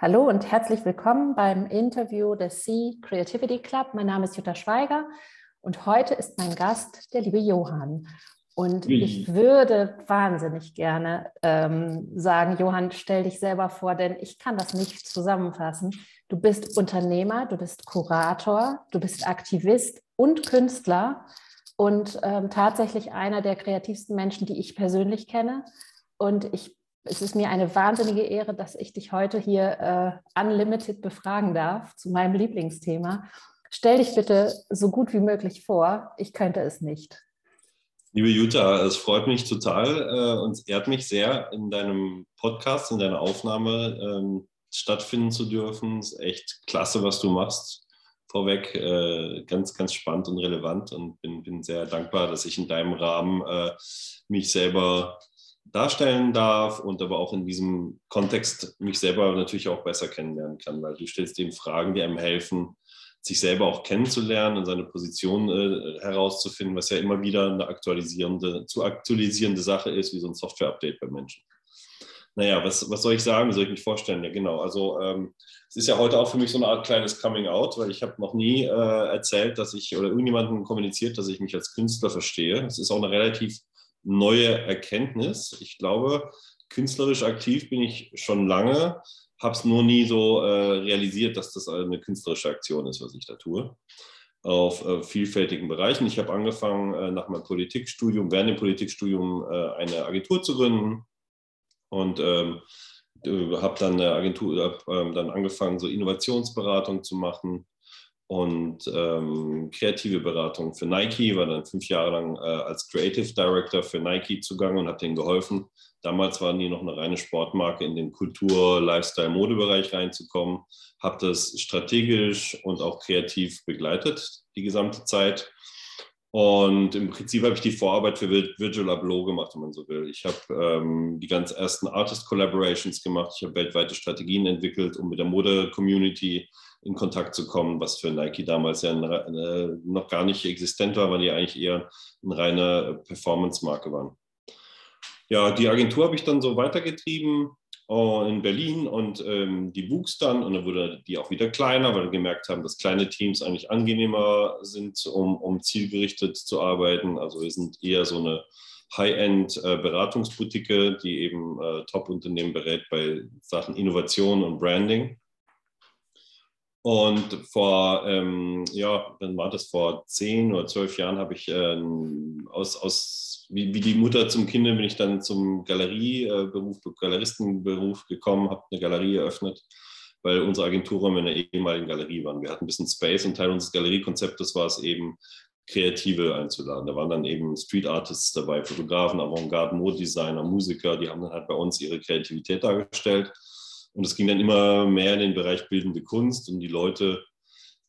Hallo und herzlich willkommen beim Interview des Sea Creativity Club. Mein Name ist Jutta Schweiger und heute ist mein Gast der liebe Johann. Und mhm. ich würde wahnsinnig gerne ähm, sagen, Johann, stell dich selber vor, denn ich kann das nicht zusammenfassen. Du bist Unternehmer, du bist Kurator, du bist Aktivist und Künstler und ähm, tatsächlich einer der kreativsten Menschen, die ich persönlich kenne. Und ich es ist mir eine wahnsinnige Ehre, dass ich dich heute hier äh, unlimited befragen darf zu meinem Lieblingsthema. Stell dich bitte so gut wie möglich vor. Ich könnte es nicht. Liebe Jutta, es freut mich total äh, und ehrt mich sehr, in deinem Podcast, in deiner Aufnahme ähm, stattfinden zu dürfen. Es ist echt klasse, was du machst. Vorweg äh, ganz, ganz spannend und relevant und bin, bin sehr dankbar, dass ich in deinem Rahmen äh, mich selber darstellen darf und aber auch in diesem Kontext mich selber natürlich auch besser kennenlernen kann, weil du stellst eben Fragen, die einem helfen, sich selber auch kennenzulernen und seine Position äh, herauszufinden, was ja immer wieder eine aktualisierende, zu aktualisierende Sache ist, wie so ein Software-Update bei Menschen. Naja, was, was soll ich sagen? Wie soll ich mich vorstellen? Ja, genau. Also ähm, es ist ja heute auch für mich so eine Art kleines Coming-out, weil ich habe noch nie äh, erzählt, dass ich oder irgendjemandem kommuniziert, dass ich mich als Künstler verstehe. Es ist auch eine relativ neue Erkenntnis. Ich glaube, künstlerisch aktiv bin ich schon lange, habe es nur nie so äh, realisiert, dass das eine künstlerische Aktion ist, was ich da tue. Auf äh, vielfältigen Bereichen. Ich habe angefangen, äh, nach meinem Politikstudium, während dem Politikstudium äh, eine Agentur zu gründen und ähm, habe dann eine Agentur, ähm, dann angefangen, so Innovationsberatung zu machen und ähm, kreative Beratung für Nike, war dann fünf Jahre lang äh, als Creative Director für Nike zugange und habe denen geholfen. Damals waren die noch eine reine Sportmarke in den Kultur-, Lifestyle-, Modebereich reinzukommen. Habe das strategisch und auch kreativ begleitet die gesamte Zeit. Und im Prinzip habe ich die Vorarbeit für Virtual Abloh gemacht, wenn man so will. Ich habe ähm, die ganz ersten Artist Collaborations gemacht. Ich habe weltweite Strategien entwickelt, um mit der Mode-Community in Kontakt zu kommen, was für Nike damals ja eine, noch gar nicht existent war, weil die eigentlich eher eine reine Performance-Marke waren. Ja, die Agentur habe ich dann so weitergetrieben äh, in Berlin und ähm, die wuchs dann und dann wurde die auch wieder kleiner, weil wir gemerkt haben, dass kleine Teams eigentlich angenehmer sind, um, um zielgerichtet zu arbeiten. Also wir sind eher so eine High-End-Beratungsboutique, äh, die eben äh, Top-Unternehmen berät bei Sachen Innovation und Branding. Und vor, ähm, ja, dann war das vor zehn oder zwölf Jahren, habe ich äh, aus, aus wie, wie, die Mutter zum Kind bin ich dann zum Galerieberuf, Galeristenberuf gekommen, habe eine Galerie eröffnet, weil unsere Agenturräume in der ehemaligen Galerie waren. Wir hatten ein bisschen Space und Teil unseres Galeriekonzeptes war es eben, Kreative einzuladen. Da waren dann eben Street Artists dabei, Fotografen, Avantgarde, Modedesigner, Musiker, die haben dann halt bei uns ihre Kreativität dargestellt. Und es ging dann immer mehr in den Bereich bildende Kunst und die Leute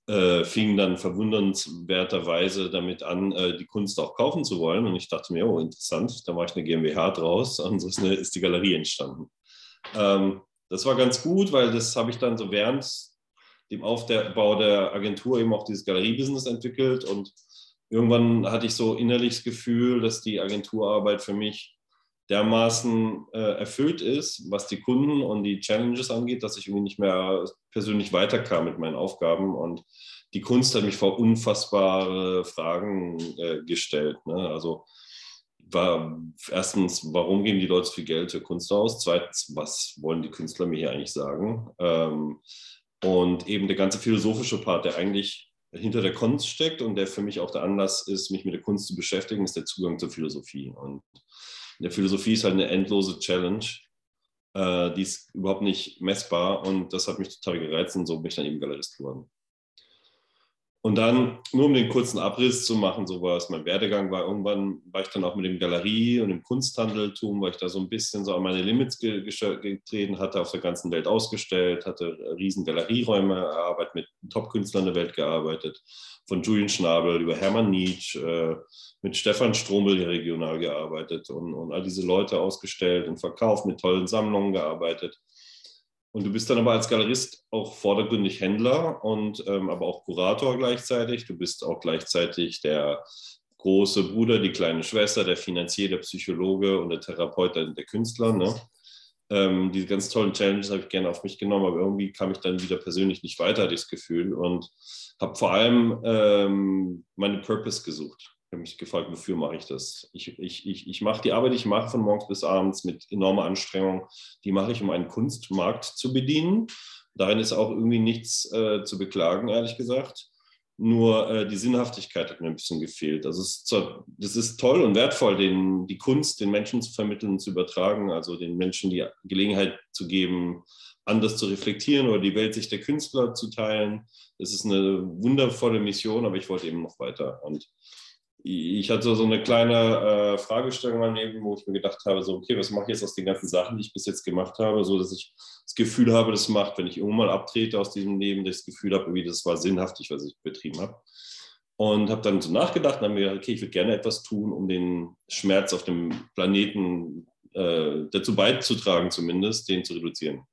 äh, fingen dann verwundernswerterweise damit an, äh, die Kunst auch kaufen zu wollen. Und ich dachte mir, oh, interessant, da mache ich eine GmbH draus und so ist, die Galerie entstanden. Ähm, das war ganz gut, weil das habe ich dann so während dem Aufbau der Agentur eben auch dieses Galeriebusiness entwickelt und irgendwann hatte ich so innerlich das Gefühl, dass die Agenturarbeit für mich dermaßen äh, erfüllt ist, was die Kunden und die Challenges angeht, dass ich irgendwie nicht mehr persönlich weiterkam mit meinen Aufgaben. Und die Kunst hat mich vor unfassbare Fragen äh, gestellt. Ne? Also war erstens, warum geben die Leute so viel Geld für Kunst aus? Zweitens, was wollen die Künstler mir hier eigentlich sagen? Ähm, und eben der ganze philosophische Part, der eigentlich hinter der Kunst steckt und der für mich auch der Anlass ist, mich mit der Kunst zu beschäftigen, ist der Zugang zur Philosophie. Und in der Philosophie ist halt eine endlose Challenge. Äh, die ist überhaupt nicht messbar und das hat mich total gereizt und so bin ich dann eben Galerist geworden. Und dann, nur um den kurzen Abriss zu machen, so war es mein Werdegang, war irgendwann, war ich dann auch mit dem Galerie und dem Kunsthandeltum, weil ich da so ein bisschen so an meine Limits ge getreten hatte, auf der ganzen Welt ausgestellt, hatte riesen Galerieräume erarbeitet, mit Top-Künstlern der Welt gearbeitet, von Julian Schnabel über Hermann Nietzsche, äh, mit Stefan Stromel hier regional gearbeitet und, und all diese Leute ausgestellt und verkauft, mit tollen Sammlungen gearbeitet. Und du bist dann aber als Galerist auch vordergründig Händler und ähm, aber auch Kurator gleichzeitig. Du bist auch gleichzeitig der große Bruder, die kleine Schwester, der Finanzier, der Psychologe und der Therapeut, der, Künstler. Ne? ähm, diese ganz tollen Challenges habe ich gerne auf mich genommen, aber irgendwie kam ich dann wieder persönlich nicht weiter, hatte ich das Gefühl, und habe vor allem ähm, meine Purpose gesucht. Ich habe mich gefragt, wofür mache ich das? Ich, ich, ich, ich mache die Arbeit, die ich mache von morgens bis abends mit enormer Anstrengung, die mache ich, um einen Kunstmarkt zu bedienen. Darin ist auch irgendwie nichts äh, zu beklagen, ehrlich gesagt. Nur äh, die Sinnhaftigkeit hat mir ein bisschen gefehlt. Also es ist, das ist toll und wertvoll, den, die Kunst den Menschen zu vermitteln und zu übertragen, also den Menschen die Gelegenheit zu geben, anders zu reflektieren oder die Welt sich der Künstler zu teilen. Das ist eine wundervolle Mission, aber ich wollte eben noch weiter. Und ich hatte so eine kleine äh, Fragestellung in wo ich mir gedacht habe, so, okay, was mache ich jetzt aus den ganzen Sachen, die ich bis jetzt gemacht habe, so dass ich das Gefühl habe, das macht, wenn ich irgendwann mal abtrete aus diesem Leben, dass ich das Gefühl habe, irgendwie, das war sinnhaftig, was ich betrieben habe. Und habe dann so nachgedacht und habe mir gedacht, okay, ich würde gerne etwas tun, um den Schmerz auf dem Planeten äh, dazu beizutragen, zumindest, den zu reduzieren.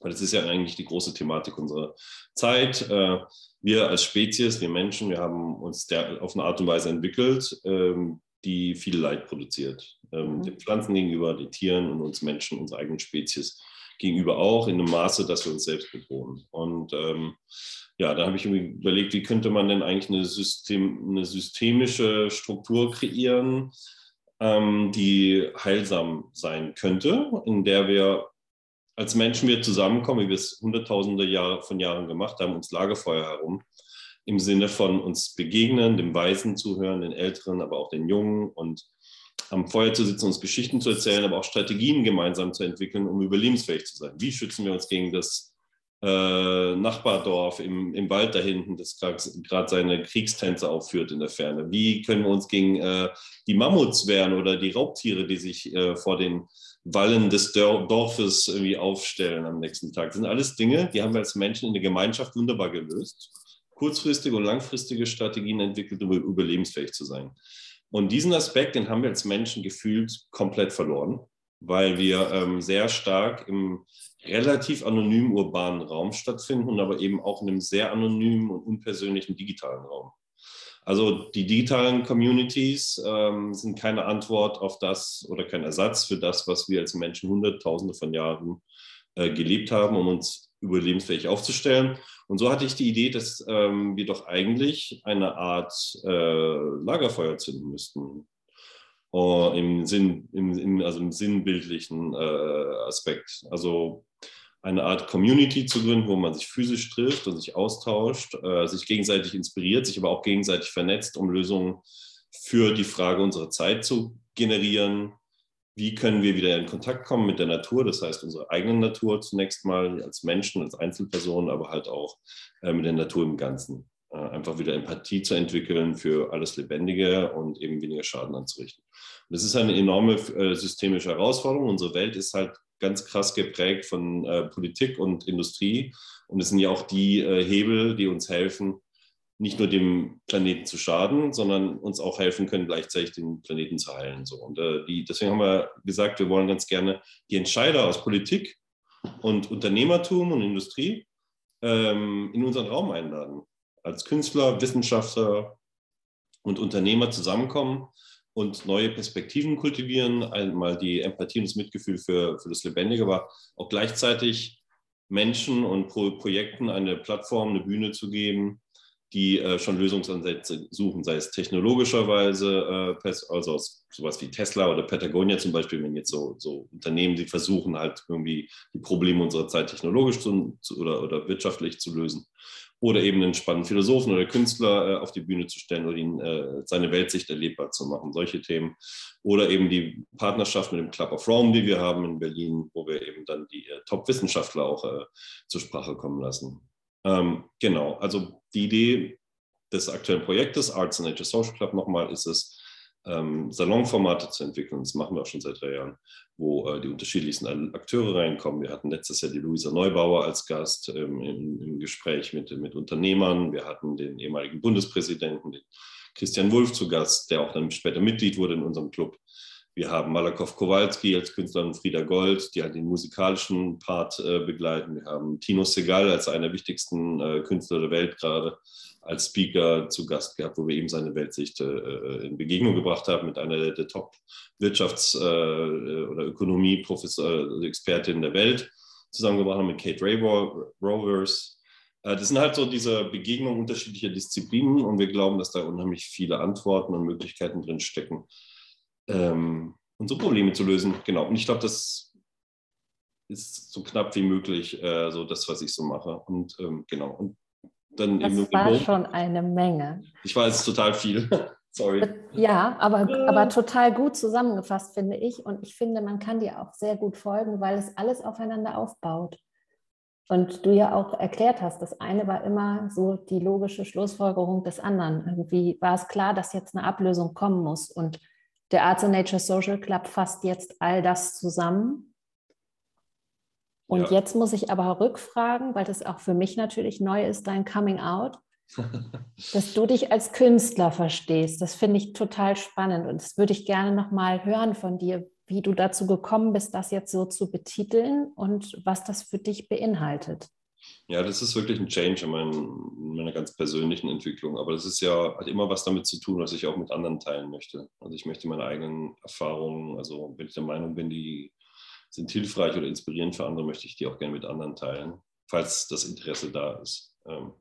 Weil das ist ja eigentlich die große Thematik unserer Zeit. Äh, wir als Spezies, wir Menschen, wir haben uns der, auf eine Art und Weise entwickelt, ähm, die viel Leid produziert. Ähm, mhm. Den Pflanzen gegenüber, den Tieren und uns Menschen, unserer eigenen Spezies gegenüber auch, in einem Maße, dass wir uns selbst bedrohen. Und ähm, ja, da habe ich überlegt, wie könnte man denn eigentlich eine, System, eine systemische Struktur kreieren, ähm, die heilsam sein könnte, in der wir als Menschen wir zusammenkommen, wie wir es hunderttausende Jahre von Jahren gemacht haben, ums Lagerfeuer herum, im Sinne von uns begegnen, dem Weisen zuhören, den Älteren, aber auch den Jungen und am Feuer zu sitzen, uns Geschichten zu erzählen, aber auch Strategien gemeinsam zu entwickeln, um überlebensfähig zu sein. Wie schützen wir uns gegen das äh, Nachbardorf im, im Wald da hinten, das gerade seine Kriegstänze aufführt in der Ferne? Wie können wir uns gegen äh, die Mammuts wehren oder die Raubtiere, die sich äh, vor den Wallen des Dorfes irgendwie aufstellen am nächsten Tag. Das sind alles Dinge, die haben wir als Menschen in der Gemeinschaft wunderbar gelöst. Kurzfristige und langfristige Strategien entwickelt, um überlebensfähig zu sein. Und diesen Aspekt, den haben wir als Menschen gefühlt komplett verloren, weil wir ähm, sehr stark im relativ anonymen urbanen Raum stattfinden und aber eben auch in einem sehr anonymen und unpersönlichen digitalen Raum. Also die digitalen Communities ähm, sind keine Antwort auf das oder kein Ersatz für das, was wir als Menschen Hunderttausende von Jahren äh, gelebt haben, um uns überlebensfähig aufzustellen. Und so hatte ich die Idee, dass ähm, wir doch eigentlich eine Art äh, Lagerfeuer zünden müssten. Uh, im, Sinn, im, im, also im sinnbildlichen äh, Aspekt. Also eine Art Community zu gründen, wo man sich physisch trifft und sich austauscht, äh, sich gegenseitig inspiriert, sich aber auch gegenseitig vernetzt, um Lösungen für die Frage unserer Zeit zu generieren. Wie können wir wieder in Kontakt kommen mit der Natur, das heißt unsere eigene Natur zunächst mal als Menschen, als Einzelpersonen, aber halt auch äh, mit der Natur im Ganzen. Äh, einfach wieder Empathie zu entwickeln für alles Lebendige und eben weniger Schaden anzurichten. Und das ist eine enorme äh, systemische Herausforderung. Unsere Welt ist halt ganz krass geprägt von äh, Politik und Industrie. Und es sind ja auch die äh, Hebel, die uns helfen, nicht nur dem Planeten zu schaden, sondern uns auch helfen können, gleichzeitig den Planeten zu heilen. So. Und äh, die, deswegen haben wir gesagt, wir wollen ganz gerne die Entscheider aus Politik und Unternehmertum und Industrie ähm, in unseren Raum einladen. Als Künstler, Wissenschaftler und Unternehmer zusammenkommen und neue Perspektiven kultivieren, einmal die Empathie und das Mitgefühl für, für das Lebendige, aber auch gleichzeitig Menschen und Pro Projekten eine Plattform, eine Bühne zu geben, die äh, schon Lösungsansätze suchen, sei es technologischerweise, äh, also sowas wie Tesla oder Patagonia zum Beispiel, wenn jetzt so, so Unternehmen, die versuchen halt irgendwie die Probleme unserer Zeit technologisch zu, oder, oder wirtschaftlich zu lösen oder eben einen spannenden Philosophen oder Künstler äh, auf die Bühne zu stellen oder ihn äh, seine Weltsicht erlebbar zu machen, solche Themen. Oder eben die Partnerschaft mit dem Club of Rome, die wir haben in Berlin, wo wir eben dann die äh, Top-Wissenschaftler auch äh, zur Sprache kommen lassen. Ähm, genau, also die Idee des aktuellen Projektes Arts and Nature Social Club nochmal ist es, ähm, Salonformate zu entwickeln. Das machen wir auch schon seit drei Jahren, wo äh, die unterschiedlichsten Akteure reinkommen. Wir hatten letztes Jahr die Luisa Neubauer als Gast ähm, im, im, Gespräch mit, mit Unternehmern. Wir hatten den ehemaligen Bundespräsidenten, den Christian Wulff, zu Gast, der auch dann später Mitglied wurde in unserem Club. Wir haben Malakow Kowalski als Künstler und Frieda Gold, die halt den musikalischen Part äh, begleiten. Wir haben Tino Segal als einer der wichtigsten äh, Künstler der Welt gerade als Speaker zu Gast gehabt, wo wir ihm seine Weltsicht äh, in Begegnung gebracht haben mit einer der Top-Wirtschafts- äh, oder Ökonomie-Expertinnen der Welt zusammengebracht haben mit Kate Ray Rovers. Äh, das sind halt so diese Begegnungen unterschiedlicher Disziplinen und wir glauben, dass da unheimlich viele Antworten und Möglichkeiten drin stecken, ähm, unsere Probleme zu lösen. Genau. Und ich glaube, das ist so knapp wie möglich äh, so das, was ich so mache. Und ähm, genau. Und dann das eben war schon eine Menge. Ich weiß total viel. Sorry. Ja, aber, aber total gut zusammengefasst, finde ich. Und ich finde, man kann dir auch sehr gut folgen, weil es alles aufeinander aufbaut. Und du ja auch erklärt hast, das eine war immer so die logische Schlussfolgerung des anderen. Irgendwie war es klar, dass jetzt eine Ablösung kommen muss. Und der Arts and Nature Social Club fasst jetzt all das zusammen. Und ja. jetzt muss ich aber rückfragen, weil das auch für mich natürlich neu ist, dein Coming Out, dass du dich als Künstler verstehst. Das finde ich total spannend und das würde ich gerne nochmal hören von dir, wie du dazu gekommen bist, das jetzt so zu betiteln und was das für dich beinhaltet. Ja, das ist wirklich ein Change in, mein, in, meiner ganz persönlichen Entwicklung. Aber das ist ja, hat immer was damit zu tun, was ich auch mit anderen teilen möchte. Also ich möchte meine eigenen Erfahrungen, also wenn ich der Meinung bin, die sind hilfreich oder inspirierend für andere, möchte ich die auch gerne mit anderen teilen, falls das Interesse da ist. Ähm,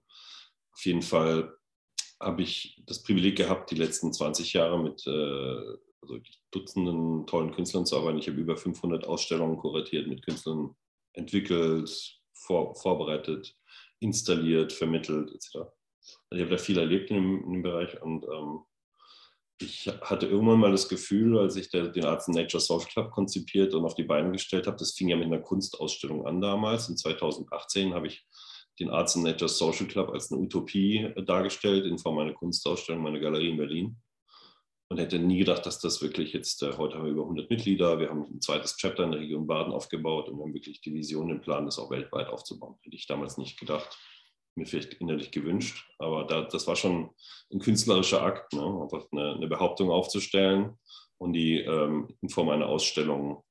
auf jeden Fall habe ich das Privileg gehabt, die letzten 20 Jahre mit äh, also Dutzenden tollen Künstlern zu arbeiten. Ich habe über 500 Ausstellungen kuratiert, mit Künstlern entwickelt, vor, vorbereitet, installiert, vermittelt etc. Also ich habe da viel erlebt in dem, in dem Bereich und ähm, ich hatte irgendwann mal das Gefühl, als ich den Arts Nature Social Club konzipiert und auf die Beine gestellt habe, das fing ja mit einer Kunstausstellung an damals. In 2018 habe ich den Arts Nature Social Club als eine Utopie dargestellt in Form einer Kunstausstellung, meiner Galerie in Berlin und hätte nie gedacht, dass das wirklich jetzt, äh, heute haben wir über 100 Mitglieder, wir haben ein zweites Chapter in der Region Baden aufgebaut und wir haben wirklich die Vision, den Plan, das auch weltweit aufzubauen. Hätte ich damals nicht gedacht, mir vielleicht innerlich gewünscht, aber da, das war schon ein künstlerischer Akt, ne? einfach eine, eine, Behauptung aufzustellen und die ähm, in Form einer Ausstellung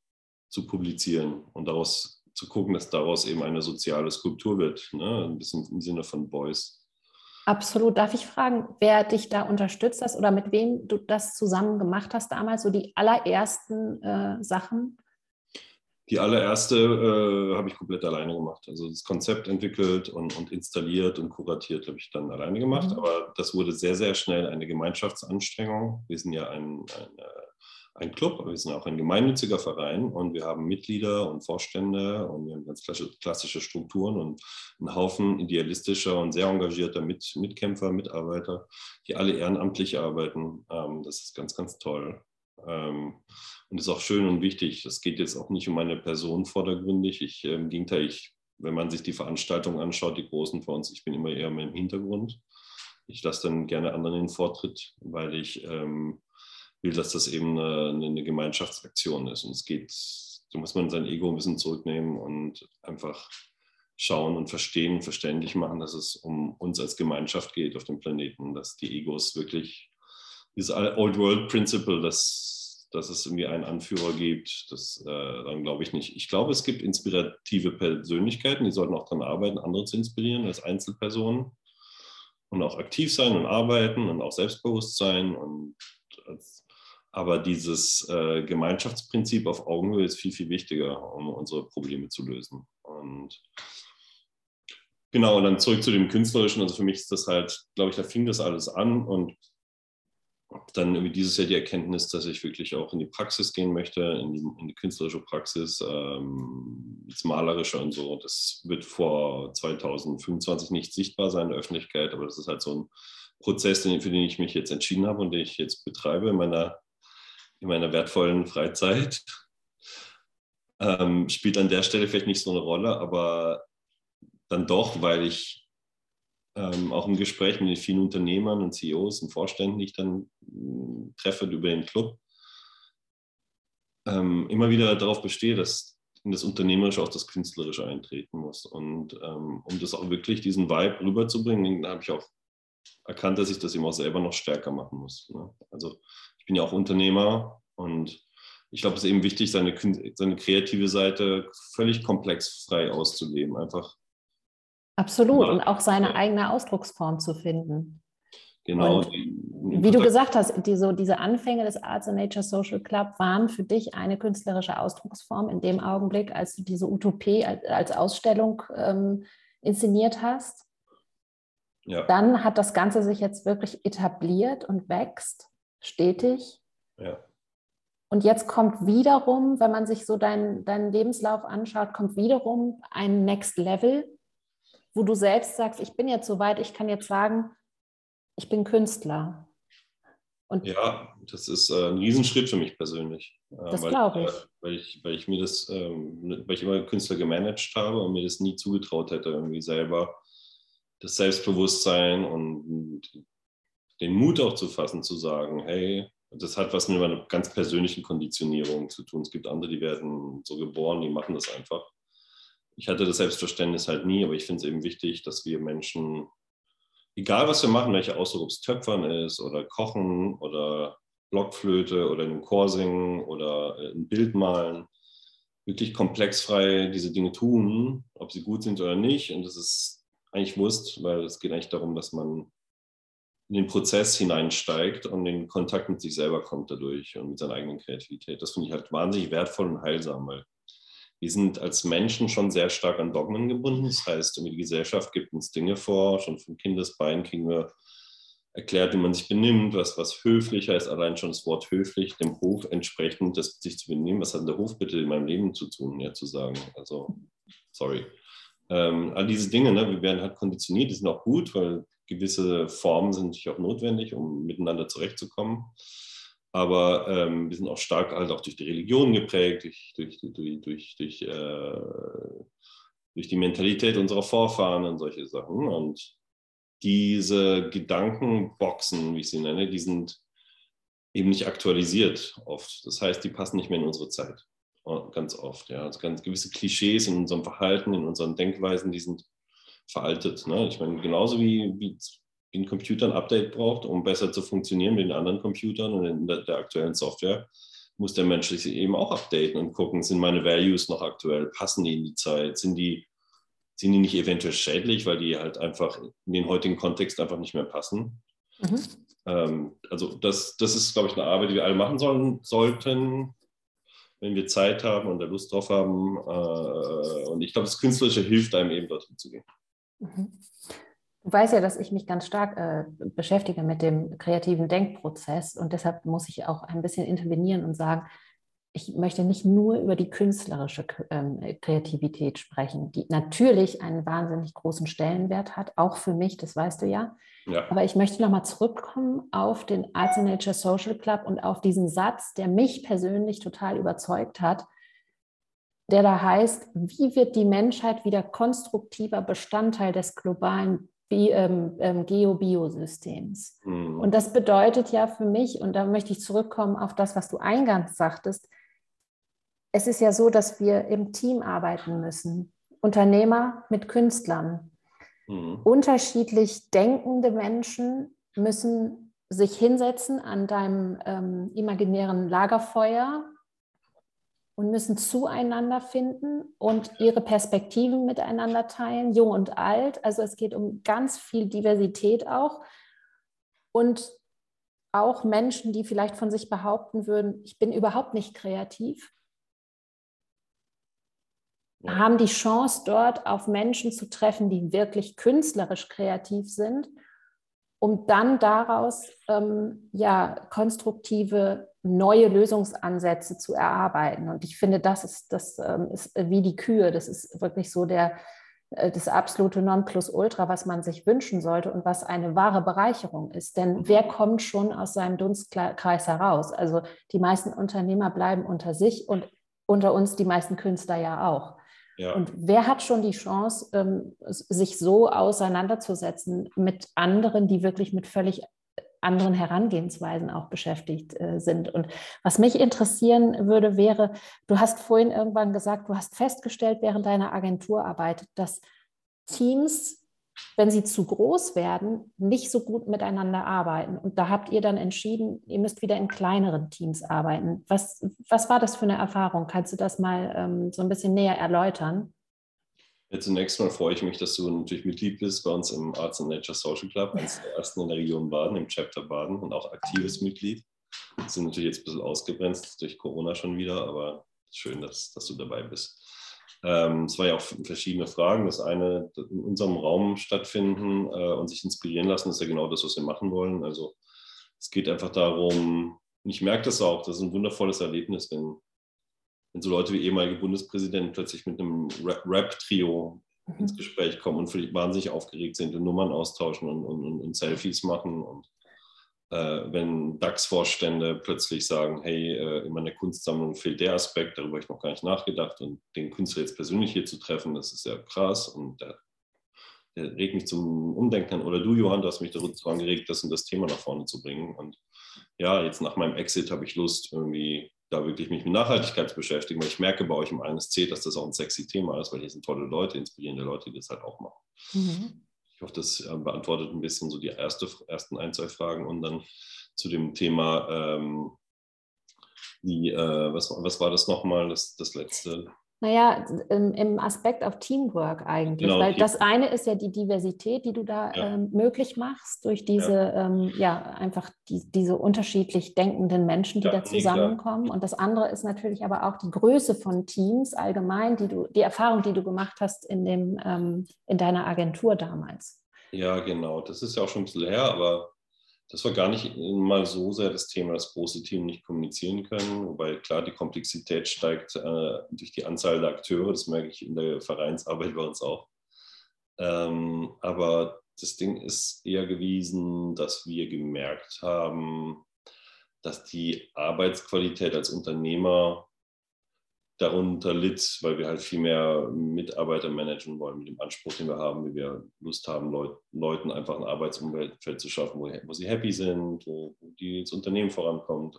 zu publizieren und daraus zu gucken, dass daraus eben eine soziale Skulptur wird, ne? ein bisschen im Sinne von Beuys. Absolut. Darf ich fragen, wer dich da unterstützt hast oder mit wem du das zusammen gemacht hast damals, so die allerersten äh, Sachen? Die allererste äh, habe ich komplett alleine gemacht. Also das Konzept entwickelt und, und installiert und kuratiert habe ich dann alleine gemacht. Mhm. Aber das wurde sehr, sehr schnell eine Gemeinschaftsanstrengung. Wir sind ja ein, ein ein Club, wir sind auch ein gemeinnütziger Verein und wir haben Mitglieder und Vorstände und wir haben ganz klassische Strukturen und einen Haufen idealistischer und sehr engagierter Mit Mitkämpfer, Mitarbeiter, die alle ehrenamtlich arbeiten. Ähm, das ist ganz, ganz toll. Ähm, und ist auch schön und wichtig. Es geht jetzt auch nicht um eine Person vordergründig. Ich, ähm, im Gegenteil, ich, wenn man sich die Veranstaltungen anschaut, die großen von uns, ich bin immer eher im Hintergrund. Ich lasse dann gerne anderen den Vortritt, weil ich ähm, will, dass das eben eine, eine Gemeinschaftsaktion ist. Und es geht, da muss man sein Ego ein bisschen zurücknehmen und einfach schauen und verstehen verständlich machen, dass es um uns als Gemeinschaft geht auf dem Planeten, dass die Egos wirklich dieses Old World Principle, dass, dass es irgendwie einen Anführer gibt, das äh, dann glaube ich nicht. Ich glaube, es gibt inspirative Persönlichkeiten, die sollten auch daran arbeiten, andere zu inspirieren als Einzelpersonen und auch aktiv sein und arbeiten und auch selbstbewusst sein und als aber dieses äh, Gemeinschaftsprinzip auf Augenhöhe ist viel, viel wichtiger, um unsere Probleme zu lösen. Und genau, und dann zurück zu dem Künstlerischen. Also für mich ist das halt, glaube ich, da fing das alles an und dann irgendwie dieses Jahr die Erkenntnis, dass ich wirklich auch in die Praxis gehen möchte, in die, in die künstlerische Praxis, ähm, das Malerische und so. Das wird vor 2025 nicht sichtbar sein in der Öffentlichkeit, aber das ist halt so ein Prozess, für den ich mich jetzt entschieden habe und den ich jetzt betreibe in meiner in meiner wertvollen Freizeit. Ähm, spielt an der Stelle vielleicht nicht so eine Rolle, aber dann doch, weil ich ähm, auch im Gespräch mit den vielen Unternehmern und CEOs und Vorständen, die ich dann äh, treffe über den Club, ähm, immer wieder darauf bestehe, dass in das Unternehmerische auch das Künstlerische eintreten muss. Und ähm, um das auch wirklich diesen Vibe rüberzubringen, habe ich auch erkannt, dass ich das eben auch selber noch stärker machen muss. Ne? Also bin ja auch Unternehmer und ich glaube, es ist eben wichtig, seine, seine kreative Seite völlig komplexfrei auszuleben. Einfach. Absolut. Ja. Und auch seine eigene Ausdrucksform zu finden. Genau. Und wie du gesagt hast, die, so diese Anfänge des Arts and Nature Social Club waren für dich eine künstlerische Ausdrucksform in dem Augenblick, als du diese Utopie als, als Ausstellung ähm, inszeniert hast. Ja. Dann hat das Ganze sich jetzt wirklich etabliert und wächst stetig. Ja. Und jetzt kommt wiederum, wenn man sich so deinen, deinen Lebenslauf anschaut, kommt wiederum ein Next Level, wo du selbst sagst, ich bin jetzt so weit, ich kann jetzt sagen, ich bin Künstler. Und ja, das ist äh, ein Riesenschritt für mich persönlich. Äh, das glaube ich. Äh, weil ich. Weil ich mir das, ähm, weil ich immer Künstler gemanagt habe und mir das nie zugetraut hätte, irgendwie selber das Selbstbewusstsein und den Mut auch zu fassen, zu sagen, hey, das hat was mit meiner ganz persönlichen Konditionierung zu tun. Es gibt andere, die werden so geboren, die machen das einfach. Ich hatte das Selbstverständnis halt nie, aber ich finde es eben wichtig, dass wir Menschen egal was wir machen, welcher Ausdruck, ob es Töpfern ist oder Kochen oder Blockflöte oder in einem Chor singen oder äh, ein Bild malen, wirklich komplexfrei diese Dinge tun, ob sie gut sind oder nicht. Und das ist eigentlich Wurst, weil es geht eigentlich darum, dass man in den Prozess hineinsteigt und in Kontakt mit sich selber kommt dadurch und mit seiner eigenen Kreativität. Das finde ich halt wahnsinnig wertvoll und heilsam, weil wir sind als Menschen schon sehr stark an Dogmen gebunden. Das heißt, die Gesellschaft gibt uns Dinge vor. Schon von Kindesbein kriegen wir erklärt, wie man sich benimmt, was, was höflich heißt. Allein schon das Wort höflich, dem Hof entsprechend, das sich zu benehmen. Was hat der Hof bitte in meinem Leben zu tun, ja, zu sagen? Also, sorry. Ähm, all diese Dinge, ne, wir werden halt konditioniert, die sind auch gut, weil gewisse Formen sind natürlich auch notwendig, um miteinander zurechtzukommen. Aber ähm, wir sind auch stark halt auch durch die Religion geprägt, durch, durch, durch, durch, durch, äh, durch die Mentalität unserer Vorfahren und solche Sachen. Und diese Gedankenboxen, wie ich sie nenne, die sind eben nicht aktualisiert oft. Das heißt, die passen nicht mehr in unsere Zeit. Ganz oft, ja. Also ganz gewisse Klischees in unserem Verhalten, in unseren Denkweisen, die sind veraltet. Ne? Ich meine, genauso wie, wie ein Computer ein Update braucht, um besser zu funktionieren mit den anderen Computern und in der, der aktuellen Software, muss der Mensch sich eben auch updaten und gucken, sind meine Values noch aktuell, passen die in die Zeit, sind die, sind die nicht eventuell schädlich, weil die halt einfach in den heutigen Kontext einfach nicht mehr passen. Mhm. Ähm, also das, das ist, glaube ich, eine Arbeit, die wir alle machen sollen, sollten, wenn wir Zeit haben und da Lust drauf haben. Äh, und ich glaube, das Künstlerische hilft einem eben dorthin zu gehen. Mhm. Du weißt ja, dass ich mich ganz stark äh, beschäftige mit dem kreativen Denkprozess und deshalb muss ich auch ein bisschen intervenieren und sagen, ich möchte nicht nur über die künstlerische ähm, Kreativität sprechen, die natürlich einen wahnsinnig großen Stellenwert hat, auch für mich, das weißt du ja. ja. Aber ich möchte nochmal zurückkommen auf den Arts and Nature Social Club und auf diesen Satz, der mich persönlich total überzeugt hat, der da heißt, wie wird die Menschheit wieder konstruktiver Bestandteil des globalen Bi ähm, ähm, Geobiosystems. Mhm. Und das bedeutet ja für mich, und da möchte ich zurückkommen auf das, was du eingangs sagtest, es ist ja so, dass wir im Team arbeiten müssen. Unternehmer mit Künstlern. Mhm. Unterschiedlich denkende Menschen müssen sich hinsetzen an deinem ähm, imaginären Lagerfeuer und müssen zueinander finden und ihre Perspektiven miteinander teilen, jung und alt. Also es geht um ganz viel Diversität auch. Und auch Menschen, die vielleicht von sich behaupten würden, ich bin überhaupt nicht kreativ, ja. haben die Chance, dort auf Menschen zu treffen, die wirklich künstlerisch kreativ sind, um dann daraus ähm, ja, konstruktive neue Lösungsansätze zu erarbeiten. Und ich finde, das ist, das ähm, ist wie die Kühe. Das ist wirklich so der, äh, das absolute Nonplusultra, was man sich wünschen sollte und was eine wahre Bereicherung ist. Denn mhm. wer kommt schon aus seinem Dunstkreis heraus? Also die meisten Unternehmer bleiben unter sich und unter uns die meisten Künstler ja auch. Ja. Und wer hat schon die Chance, ähm, sich so auseinanderzusetzen mit anderen, die wirklich mit völlig anderen Herangehensweisen auch beschäftigt äh, sind. Und was mich interessieren würde, wäre, du hast vorhin irgendwann gesagt, du hast festgestellt während deiner Agenturarbeit, dass Teams wenn sie zu groß werden, nicht so gut miteinander arbeiten. Und da habt ihr dann entschieden, ihr müsst wieder in kleineren Teams arbeiten. Was, was war das für eine Erfahrung? Kannst du das mal ähm, so ein bisschen näher erläutern? Ja, zunächst mal freue ich mich, dass du natürlich Mitglied bist bei uns im Arts and Nature Social Club, eines der ersten in der Region Baden, im Chapter Baden und auch aktives Mitglied. Wir sind natürlich jetzt ein bisschen ausgebremst durch Corona schon wieder, aber schön, dass, dass du dabei bist. Ähm, es war ja auch verschiedene Fragen. Das eine, in unserem Raum stattfinden äh, und sich inspirieren lassen, ist ja genau das, was wir machen wollen. Also es geht einfach darum, ich merke das auch, das ist ein wundervolles Erlebnis, wenn, wenn so Leute wie ehemalige Bundespräsidenten plötzlich mit einem Rap-Trio mhm. ins Gespräch kommen und völlig wahnsinnig aufgeregt sind und Nummern austauschen und, und, und Selfies machen und wenn DAX-Vorstände plötzlich sagen, hey, äh, in meiner Kunstsammlung fehlt der Aspekt, darüber habe ich noch gar nicht nachgedacht und den Künstler jetzt persönlich hier zu treffen, das ist ja krass und der, der regt mich zum Umdenken Oder du, Johann, du hast mich dazu angeregt, das und das Thema nach vorne zu bringen. Und ja, jetzt nach meinem Exit habe ich Lust, irgendwie da wirklich mich mit Nachhaltigkeit zu beschäftigen, weil ich merke bei euch im ANSC, dass das auch ein sexy Thema ist, weil hier sind tolle Leute, inspirierende Leute, die das halt auch machen. Mhm. Ich hoffe, das äh, beantwortet ein bisschen so die erste, ersten ein, zwei Fragen und dann zu dem Thema, ähm, die, äh, was, was war das nochmal, das, das letzte? Naja, im Aspekt auf Teamwork eigentlich, genau, weil das eine ist ja die Diversität, die du da ja. ähm, möglich machst durch diese, ja, ähm, ja einfach die, diese unterschiedlich denkenden Menschen, die ja, da zusammenkommen. Nee, und das andere ist natürlich aber auch die Größe von Teams allgemein, die du, die Erfahrung, die du gemacht hast in dem, ähm, in deiner Agentur damals. Ja, genau. Das ist ja auch schon ein bisschen her, aber das war gar nicht mal so sehr das Thema, dass große Teams nicht kommunizieren können, wobei klar die Komplexität steigt äh, durch die Anzahl der Akteure, das merke ich in der Vereinsarbeit bei uns auch. Ähm, aber das Ding ist eher gewesen, dass wir gemerkt haben, dass die Arbeitsqualität als Unternehmer darunter litt, weil wir halt viel mehr Mitarbeiter managen wollen mit dem Anspruch, den wir haben, wie wir Lust haben, Leut, Leuten einfach ein Arbeitsumfeld zu schaffen, wo, wo, sie happy sind, wo, wo die ins Unternehmen vorankommt.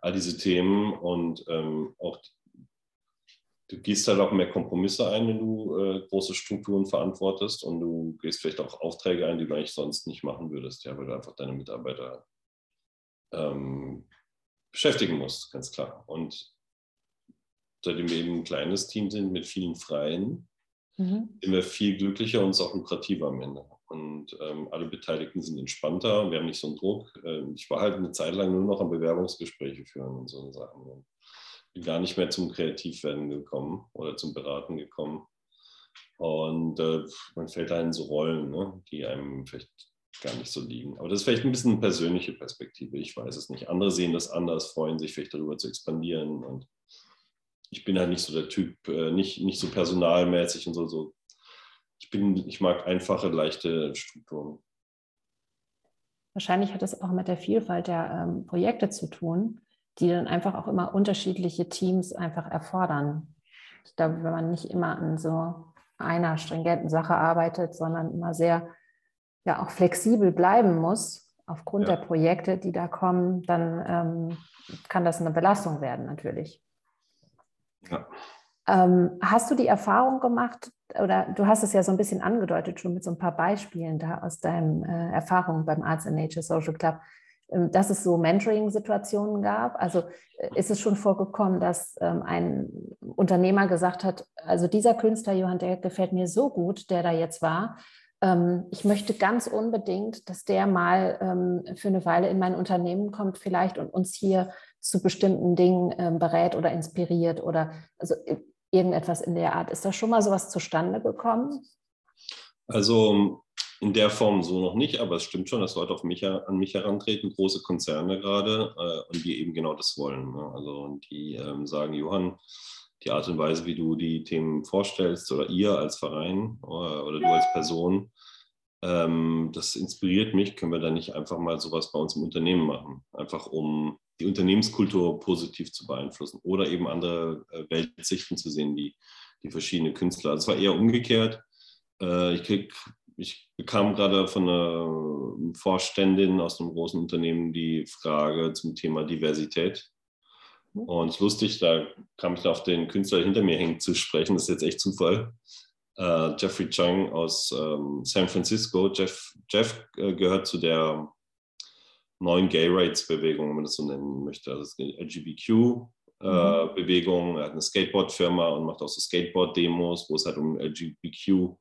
All diese Themen und ähm, auch du gehst halt auch mehr Kompromisse ein, wenn du äh, große Strukturen verantwortest und du gehst vielleicht auch Aufträge ein, die du eigentlich sonst nicht machen würdest, ja, weil du einfach deine Mitarbeiter ähm, beschäftigen musst, ganz klar. Und seitdem wir eben ein kleines Team sind mit vielen Freien, mhm. sind wir viel glücklicher und es auch lukrativer am Ende. Und ähm, alle Beteiligten sind entspannter, wir haben nicht so einen Druck. Ähm, ich war halt eine Zeit lang nur noch an Bewerbungsgespräche führen und so Sachen. Und bin gar nicht mehr zum Kreativwerden gekommen oder zum Beraten gekommen. Und äh, man fällt da in so Rollen, ne, die einem vielleicht gar nicht so liegen. Aber das ist vielleicht ein bisschen eine persönliche Perspektive, ich weiß es nicht. Andere sehen das anders, freuen sich vielleicht darüber zu expandieren und ich bin halt nicht so der Typ, äh, nicht, nicht so personalmäßig und so, so. Ich bin, ich mag einfache, leichte Strukturen. Wahrscheinlich hat das auch mit der Vielfalt der ähm, Projekte zu tun, die dann einfach auch immer unterschiedliche Teams einfach erfordern. Ich glaube, wenn man nicht immer an so einer stringenten Sache arbeitet, sondern immer sehr ja auch flexibel bleiben muss aufgrund ja. der Projekte, die da kommen, dann ähm, kann das eine Belastung werden natürlich. Ja. Ähm, hast du die Erfahrung gemacht, oder du hast es ja so ein bisschen angedeutet schon mit so ein paar Beispielen da aus deinen äh, Erfahrungen beim Arts and Nature Social Club, äh, dass es so Mentoring-Situationen gab? Also äh, ist es schon vorgekommen, dass ähm, ein Unternehmer gesagt hat, also dieser Künstler, Johann, der gefällt mir so gut, der da jetzt war, ähm, ich möchte ganz unbedingt, dass der mal ähm, für eine Weile in mein Unternehmen kommt vielleicht und uns hier zu bestimmten Dingen ähm, berät oder inspiriert oder also irgendetwas in der Art. Ist da schon mal sowas zustande gekommen? Also in der Form so noch nicht, aber es stimmt schon, dass Leute auf mich, an mich herantreten, große Konzerne gerade, äh, und die eben genau das wollen. Ne? Also die ähm, sagen, Johann, die Art und Weise, wie du die Themen vorstellst oder ihr als Verein oder, äh, oder du als Person, ähm, das inspiriert mich. Können wir da nicht einfach mal sowas bei uns im Unternehmen machen? Einfach um die Unternehmenskultur positiv zu beeinflussen oder eben andere äh, Weltsichten zu sehen, die, die verschiedene Künstler. Also es war eher umgekehrt. Äh, ich, krieg, ich bekam gerade von einer Vorständin aus einem großen Unternehmen die Frage zum Thema Diversität. Und es ist lustig, da kam ich auf den Künstler hinter mir hängen zu sprechen. Das ist jetzt echt Zufall. äh, Jeffrey Chung aus ähm, San Francisco. Jeff, Jeff gehört zu der neuen Gay Rights Bewegung, wenn man das so nennen möchte. Also die LGBTQ-Bewegung. Äh, mhm. Er hat eine Skateboard-Firma und macht auch so Skateboard-Demos, wo es halt um LGBTQ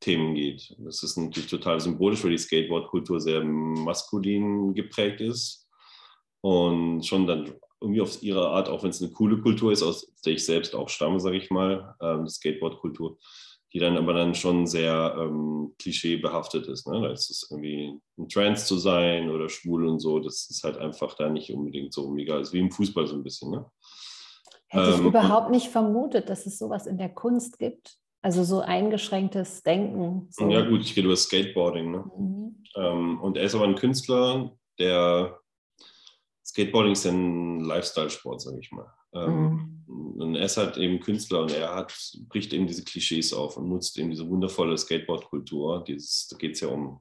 Themen geht. Das ist natürlich total symbolisch, weil die Skateboard-Kultur sehr maskulin geprägt ist und schon dann irgendwie auf ihre Art, auch wenn es eine coole Kultur ist, aus der ich selbst auch stamme, sage ich mal, ähm, Skateboard-Kultur, die dann aber dann schon sehr ähm, klischeebehaftet ist. Ne? Da ist es irgendwie ein Trans zu sein oder schwul und so, das ist halt einfach da nicht unbedingt so mega, ist wie im Fußball so ein bisschen. Ne? Hätte ich ähm, überhaupt nicht vermutet, dass es sowas in der Kunst gibt. Also so eingeschränktes Denken. So. Ja gut, ich rede über Skateboarding. Ne? Mhm. Ähm, und er ist aber ein Künstler, der Skateboarding ist ein Lifestyle-Sport, sage ich mal. Ähm, mhm. Und er ist halt eben Künstler und er hat, bricht eben diese Klischees auf und nutzt eben diese wundervolle Skateboard-Kultur. Da geht es ja um,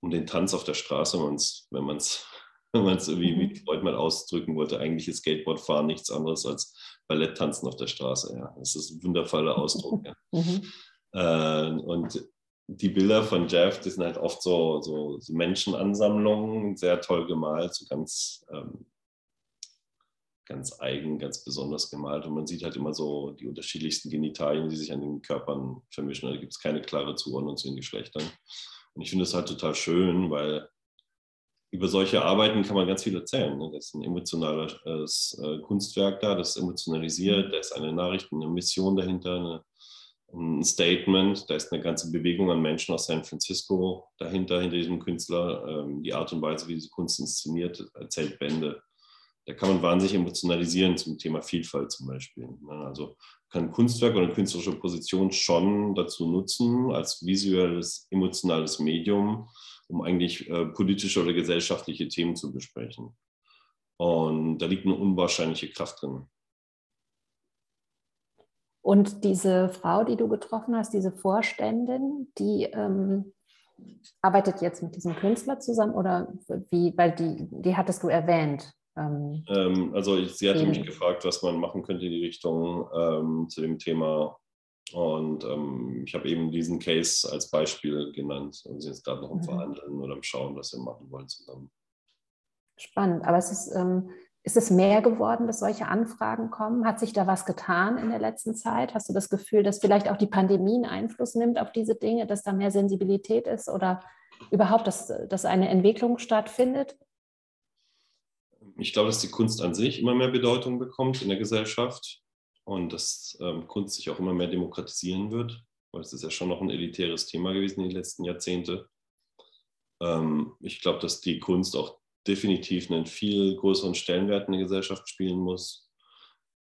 um den Tanz auf der Straße, wenn man es wenn man es irgendwie, wie mhm. Freud mal ausdrücken wollte, eigentlich ist Skateboardfahren nichts anderes als Balletttanzen auf der Straße. Ja. Das ist ein wundervoller Ausdruck. Ja. Mhm. Äh, und die Bilder von Jeff, die sind halt oft so, so, so Menschenansammlungen, sehr toll gemalt, so ganz, ähm, ganz eigen, ganz besonders gemalt. Und man sieht halt immer so die unterschiedlichsten Genitalien, die sich an den Körpern vermischen. Da gibt es keine klare Zuordnung zu den Geschlechtern. Und ich finde das halt total schön, weil über solche Arbeiten kann man ganz viel erzählen. Ne? Das ist ein emotionales äh, Kunstwerk da, das emotionalisiert, da ist eine Nachricht, eine Mission dahinter, eine, ein Statement, da ist eine ganze Bewegung an Menschen aus San Francisco dahinter, hinter diesem Künstler. Ähm, die Art und Weise, wie diese Kunst inszeniert, erzählt Bände. Da kann man wahnsinnig emotionalisieren zum Thema Vielfalt zum Beispiel. Ne? Also kann Kunstwerk oder künstlerische Position schon dazu nutzen, als visuelles, emotionales Medium, um eigentlich äh, politische oder gesellschaftliche Themen zu besprechen. Und da liegt eine unwahrscheinliche Kraft drin. Und diese Frau, die du getroffen hast, diese Vorständin, die ähm, arbeitet jetzt mit diesem Künstler zusammen oder wie, weil die, die hattest du erwähnt. Ähm, ähm, also ich, sie hatte mich gefragt, was man machen könnte in die Richtung ähm, zu dem Thema und ähm, ich habe eben diesen Case als Beispiel genannt. Und sie sind jetzt gerade noch im mhm. Verhandeln oder im Schauen, was wir machen wollen zusammen. Spannend. Aber es ist, ähm, ist es mehr geworden, dass solche Anfragen kommen? Hat sich da was getan in der letzten Zeit? Hast du das Gefühl, dass vielleicht auch die Pandemie einen Einfluss nimmt auf diese Dinge, dass da mehr Sensibilität ist oder überhaupt, dass, dass eine Entwicklung stattfindet? Ich glaube, dass die Kunst an sich immer mehr Bedeutung bekommt in der Gesellschaft und dass ähm, Kunst sich auch immer mehr demokratisieren wird, weil es ist ja schon noch ein elitäres Thema gewesen in den letzten Jahrzehnten. Ähm, ich glaube, dass die Kunst auch definitiv einen viel größeren Stellenwert in der Gesellschaft spielen muss.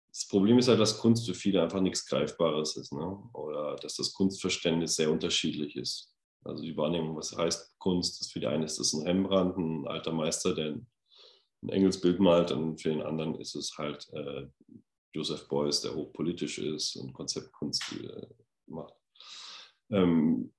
Das Problem ist halt, dass Kunst für viele einfach nichts Greifbares ist ne? oder dass das Kunstverständnis sehr unterschiedlich ist. Also die Wahrnehmung, was heißt Kunst, ist für die einen ist das ein Rembrandt, ein alter Meister, der Engelsbild malt und für den anderen ist es halt äh, Joseph Beuys, der hochpolitisch ist und Konzeptkunst äh, macht. Ähm,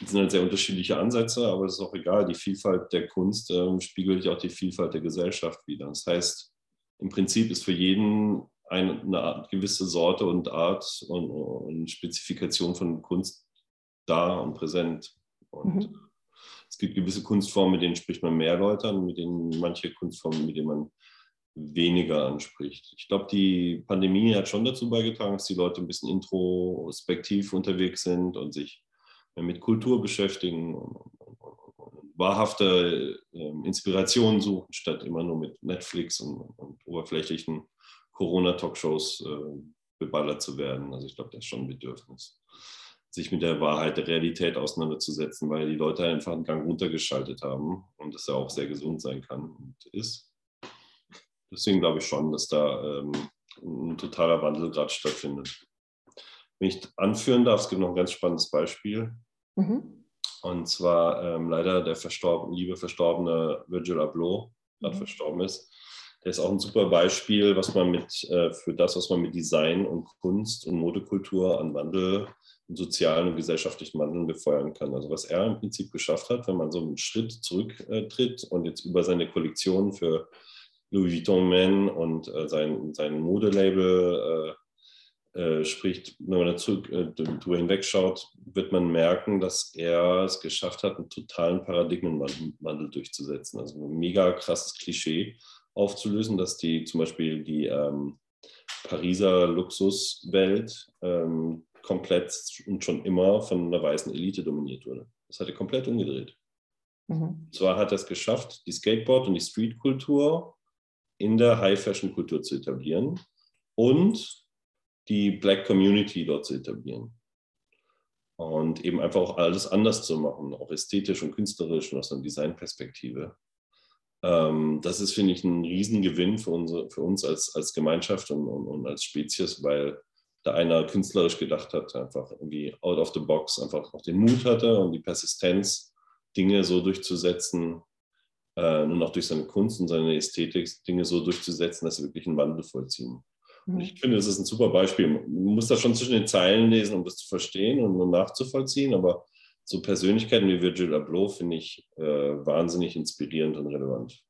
das sind halt sehr unterschiedliche Ansätze, aber es ist auch egal. Die Vielfalt der Kunst ähm, spiegelt ja auch die Vielfalt der Gesellschaft wider. Das heißt, im Prinzip ist für jeden eine, eine gewisse Sorte und Art und, und, Spezifikation von Kunst da und präsent. Und mhm. Es gibt gewisse Kunstformen, mit denen spricht man mehr Leute an, mit denen manche Kunstformen, mit denen man weniger anspricht. Ich glaube, die Pandemie hat schon dazu beigetragen, dass die Leute ein bisschen introspektiv unterwegs sind und sich mit Kultur beschäftigen und, wahrhafte äh, Inspirationen suchen, statt immer nur mit Netflix und, und oberflächlichen Corona-Talkshows äh, beballert zu werden. Also ich glaube, das ist schon ein Bedürfnis, sich mit der Wahrheit der Realität auseinanderzusetzen, weil die Leute einfach einen Gang runtergeschaltet haben und das ja auch sehr gesund sein kann und ist deswegen glaube ich schon, dass da ähm, ein totaler Wandel gerade stattfindet. Wenn ich anführen darf, es gibt noch ein ganz spannendes Beispiel. Mhm. Und zwar ähm, leider der verstorben, liebe verstorbene Virgil Abloh, gerade mhm. verstorben ist. Der ist auch ein super Beispiel, was man mit, äh, für das, was man mit Design und Kunst und Modekultur an Wandel sozialen und gesellschaftlichen Wandeln befeuern kann. Also was er im Prinzip geschafft hat, wenn man so einen Schritt zurücktritt und jetzt über seine Kollektion für Louis Vuitton Man und äh, sein, sein Modelabel äh, spricht, wenn man dazu äh, hinwegschaut, wird man merken, dass er es geschafft hat, einen totalen Paradigmenwandel durchzusetzen. Also ein mega krasses Klischee aufzulösen, dass die zum Beispiel die ähm, Pariser Luxuswelt ähm, komplett und schon immer von einer weißen Elite dominiert wurde. Das hat er komplett umgedreht. Mhm. Zwar hat er es geschafft, die Skateboard- und die Streetkultur in der High-Fashion-Kultur zu etablieren und die Black Community dort zu etablieren. Und eben einfach auch alles anders zu machen, auch ästhetisch und künstlerisch und aus einer Designperspektive. Ähm, das ist, finde ich, ein Riesengewinn für, unsere, für uns als, als Gemeinschaft und, und, und als Spezies, weil da einer künstlerisch gedacht hat, einfach irgendwie out of the box, einfach auch den Mut hatte und die Persistenz, Dinge so durchzusetzen äh, und auch durch seine Kunst und seine Ästhetik Dinge so durchzusetzen, dass sie wirklich einen Wandel vollziehen. Mhm. Ich finde, das ist ein super Beispiel. Man muss da schon zwischen den Zeilen lesen, um das zu verstehen und nachzuvollziehen, aber so Persönlichkeiten wie Virgil Abloh finde ich äh, wahnsinnig inspirierend und relevant.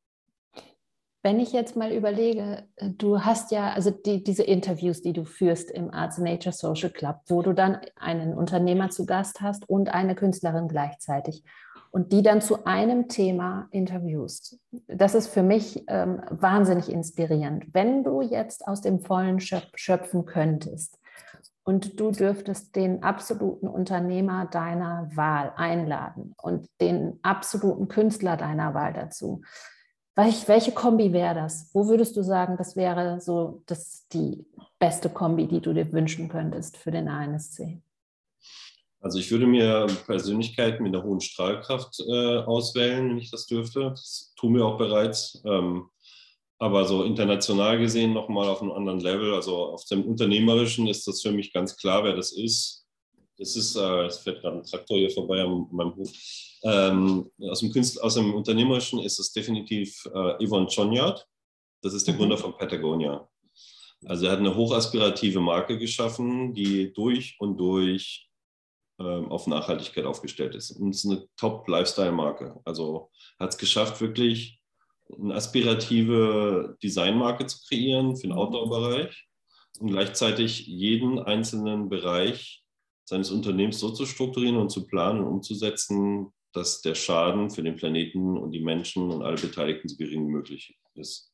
Wenn ich jetzt mal überlege, äh, du hast ja, also die, diese Interviews, die du führst im Arts Nature Social Club, wo du dann einen Unternehmer zu Gast hast und eine Künstlerin gleichzeitig und die dann zu einem Thema interviewst. Das ist für mich ähm, wahnsinnig inspirierend. Wenn du jetzt aus dem Vollen schöpfen könntest, und du dürftest den absoluten Unternehmer deiner Wahl einladen und den absoluten Künstler deiner Wahl dazu. Welche Kombi wäre das? Wo würdest du sagen, das wäre so das, die beste Kombi, die du dir wünschen könntest für den ANSC? Also ich würde mir Persönlichkeiten mit einer hohen Strahlkraft äh, auswählen, wenn ich das dürfte. Das tun wir auch bereits. Ähm, aber so international gesehen nochmal auf einem anderen Level. Also auf dem Unternehmerischen ist das für mich ganz klar, wer das ist. Das ist, äh, es fährt gerade ein Traktor hier vorbei an meinem Hof. Ähm, aus, dem Künstler, aus dem Unternehmerischen ist es definitiv äh, Yvonne Chonyard. Das ist der mhm. Gründer von Patagonia. Also er hat eine hochaspirative Marke geschaffen, die durch und durch ähm, auf Nachhaltigkeit aufgestellt ist. Und es ist eine Top-Lifestyle-Marke. Also hat es geschafft, wirklich eine aspirative Designmarke zu kreieren für den mhm. Outdoor-Bereich und gleichzeitig jeden einzelnen Bereich seines Unternehmens so zu strukturieren und zu planen und umzusetzen, dass der Schaden für den Planeten und die Menschen und alle Beteiligten so gering wie möglich ist.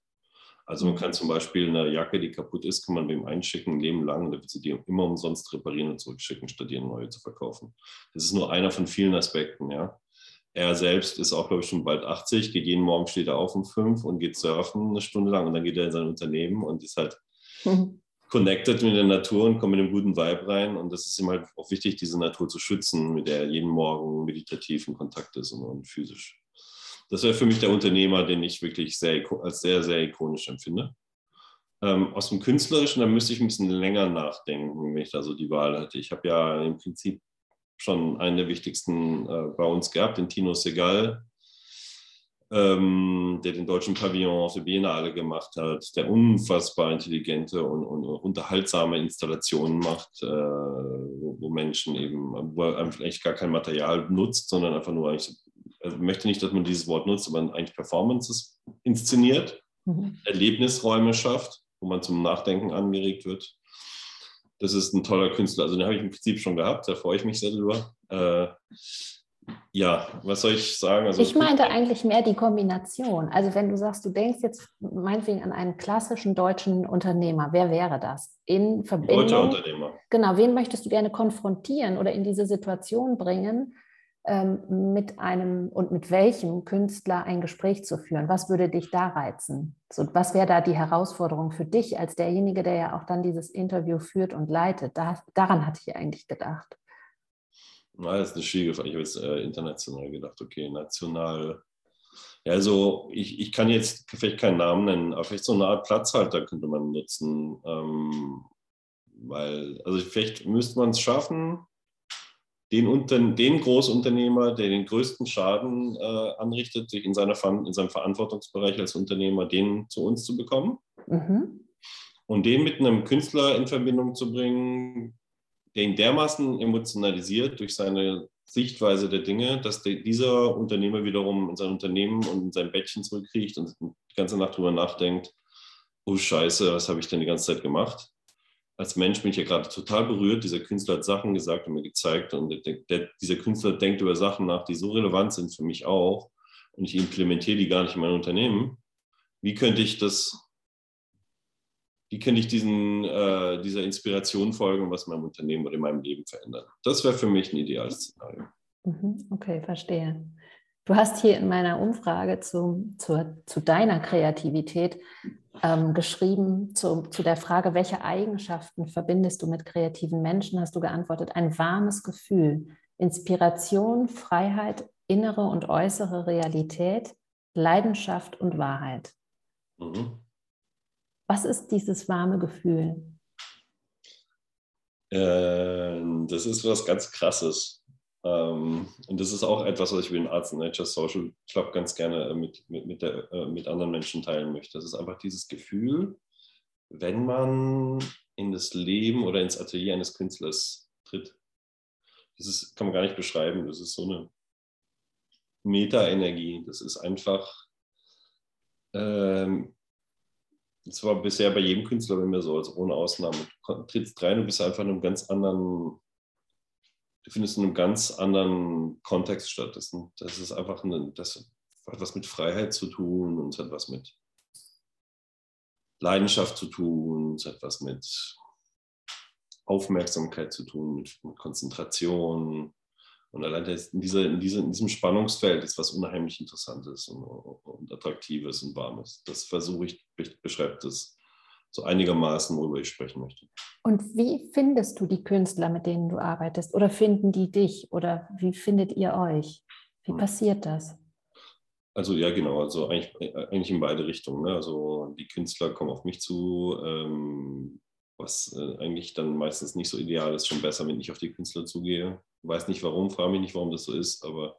Also man mhm. kann zum Beispiel eine Jacke, die kaputt ist, kann man dem einschicken, ein Leben lang, und dann wird sie die immer umsonst reparieren und zurückschicken, statt die eine neue zu verkaufen. Das ist nur einer von vielen Aspekten, ja. Er selbst ist auch, glaube ich, schon bald 80, geht jeden Morgen, steht er auf um fünf und geht surfen eine Stunde lang und dann geht er in sein Unternehmen und ist halt mhm. Connected mit der Natur und kommt mit einem guten Vibe rein. Und das ist ihm halt auch wichtig, diese Natur zu schützen, mit der er jeden Morgen meditativ in Kontakt ist und, und physisch. Das wäre für mich der Unternehmer, den ich wirklich sehr, als sehr, sehr ikonisch empfinde. Ähm, aus dem Künstlerischen, da müsste ich ein bisschen länger nachdenken, wenn ich da so die Wahl hätte. Ich habe ja im Prinzip schon einen der wichtigsten äh, bei uns gehabt, den Tino Segal, ähm, der den deutschen Pavillon auf der Biennale gemacht hat, der unfassbar intelligente und, und unterhaltsame Installationen macht, äh, wo, wo, Menschen eben, wo er eigentlich gar kein Material nutzt, sondern einfach nur eigentlich, also ich möchte nicht, dass man dieses Wort nutzt, aber eigentlich Performances inszeniert, mhm. Erlebnisräume schafft, wo man zum Nachdenken angeregt wird das ist ein toller Künstler. Also den habe ich im Prinzip schon gehabt, da freue ich mich sehr drüber. Äh, ja, was soll ich sagen? Also, ich meinte eigentlich mehr die Kombination. Also wenn du sagst, du denkst jetzt meinetwegen an einen klassischen deutschen Unternehmer, wer wäre das? In Verbindung. Deutscher Unternehmer. Genau, wen möchtest du gerne konfrontieren oder in diese Situation bringen, ähm, mit einem und mit welchem Künstler ein Gespräch zu führen? Was würde dich da reizen? So, was wäre da die Herausforderung für dich als derjenige, der ja auch dann dieses Interview führt und leitet? Da, daran hatte ich eigentlich gedacht. Na, das ist eine schwierige Frage. Ich habe jetzt äh, international gedacht, okay, national. Ja, also ich, ich kann jetzt vielleicht keinen Namen nennen, aber vielleicht so eine Art Platzhalter könnte man nutzen. Ähm, weil, also vielleicht müsste man es schaffen, den, Unter den Großunternehmer, der den größten Schaden äh, anrichtet, in, seiner, in seinem Verantwortungsbereich als Unternehmer, den zu uns zu bekommen. Mhm. Und den mit einem Künstler in Verbindung zu bringen, der ihn dermaßen emotionalisiert durch seine Sichtweise der Dinge, dass der, dieser Unternehmer wiederum in sein Unternehmen und in sein Bettchen zurückkriecht und die ganze Nacht drüber nachdenkt, oh Scheiße, was habe ich denn die ganze Zeit gemacht? als Mensch bin ich ja gerade total berührt. Dieser Künstler hat Sachen gesagt und mir gezeigt. Und der, der, dieser Künstler denkt über Sachen nach, die so relevant sind für mich auch. Und ich implementiere die gar nicht in mein Unternehmen. Wie könnte ich das, wie könnte ich diesen, äh, dieser Inspiration folgen und was in meinem Unternehmen oder in meinem Leben verändern? Das wäre für mich ein ideales Szenario. Mhm, okay, verstehe. Du hast hier in meiner Umfrage zu, zu, zu deiner Kreativität ähm, geschrieben, zu, zu der Frage, welche Eigenschaften verbindest du mit kreativen Menschen, hast du geantwortet, ein warmes Gefühl, Inspiration, Freiheit, innere und äußere Realität, Leidenschaft und Wahrheit. Mhm. Was ist dieses warme Gefühl? Äh, das ist was ganz Krasses. Ähm, und das ist auch etwas, was ich mit dem Arts and Nature Social Club ganz gerne äh, mit, mit, mit, der, äh, mit anderen Menschen teilen möchte. Das ist einfach dieses Gefühl, wenn man in das Leben oder ins Atelier eines Künstlers tritt. Das ist, kann man gar nicht beschreiben. Das ist so eine Meta-Energie. Das ist einfach, ähm, das war bisher bei jedem Künstler bei mir so, also ohne Ausnahme. Du trittst rein und bist einfach in einem ganz anderen du findest in einem ganz anderen Kontext statt. Das, das ist einfach eine, das hat was mit Freiheit zu tun und es hat was mit Leidenschaft zu tun, es hat was mit Aufmerksamkeit zu tun, mit, mit Konzentration. Und allein in, dieser, in, dieser, in, diesem Spannungsfeld ist was unheimlich Interessantes und, und Attraktives und Warmes. Das versuche ich, beschreibt das so einigermaßen, worüber ich sprechen möchte. Und wie findest du die Künstler, mit denen du arbeitest? Oder finden die dich? Oder wie findet ihr euch? Wie hm. passiert das? Also ja, genau, also eigentlich, eigentlich in beide Richtungen. Ne? Also die Künstler kommen auf mich zu, ähm, was äh, eigentlich dann meistens nicht so ideal ist, schon besser, wenn ich auf die Künstler zugehe. Weiß nicht warum, frage mich nicht, warum das so ist, aber